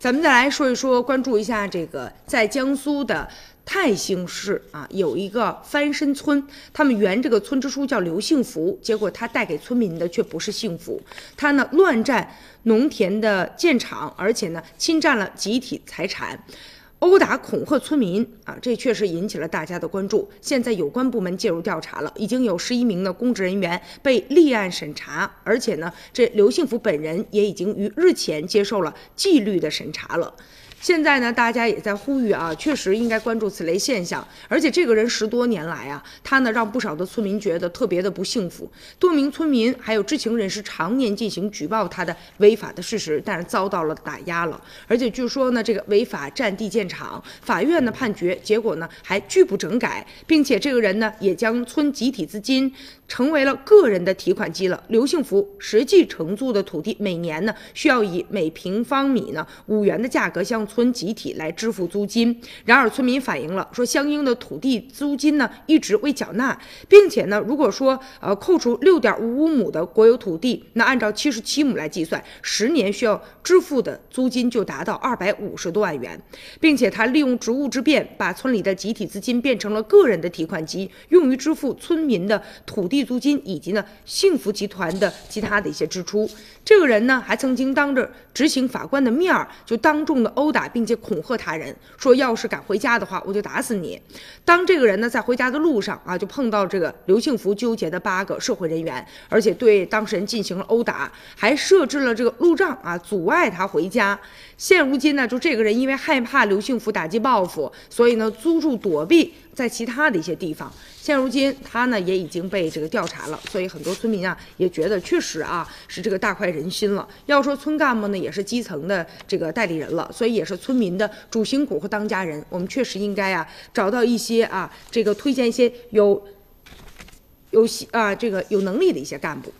咱们再来说一说，关注一下这个在江苏的泰兴市啊，有一个翻身村，他们原这个村支书叫刘幸福，结果他带给村民的却不是幸福，他呢乱占农田的建厂，而且呢侵占了集体财产。殴打恐吓村民啊，这确实引起了大家的关注。现在有关部门介入调查了，已经有十一名的公职人员被立案审查，而且呢，这刘幸福本人也已经于日前接受了纪律的审查了。现在呢，大家也在呼吁啊，确实应该关注此类现象。而且这个人十多年来啊，他呢让不少的村民觉得特别的不幸福。多名村民还有知情人士常年进行举报他的违法的事实，但是遭到了打压了。而且据说呢，这个违法占地建厂，法院的判决结果呢还拒不整改，并且这个人呢也将村集体资金成为了个人的提款机了。刘幸福实际承租的土地每年呢需要以每平方米呢五元的价格向村集体来支付租金，然而村民反映了说，相应的土地租金呢一直未缴纳，并且呢，如果说呃扣除六点五五亩的国有土地，那按照七十七亩来计算，十年需要支付的租金就达到二百五十多万元，并且他利用职务之便，把村里的集体资金变成了个人的提款机，用于支付村民的土地租金以及呢幸福集团的其他的一些支出。这个人呢还曾经当着执行法官的面儿，就当众的殴打。并且恐吓他人说，要是敢回家的话，我就打死你。当这个人呢在回家的路上啊，就碰到这个刘庆福纠结的八个社会人员，而且对当事人进行了殴打，还设置了这个路障啊，阻碍他回家。现如今呢，就这个人因为害怕刘幸福打击报复，所以呢租住躲避在其他的一些地方。现如今他呢也已经被这个调查了，所以很多村民啊也觉得确实啊是这个大快人心了。要说村干部呢也是基层的这个代理人了，所以也是村民的主心骨和当家人。我们确实应该啊找到一些啊这个推荐一些有有啊这个有能力的一些干部。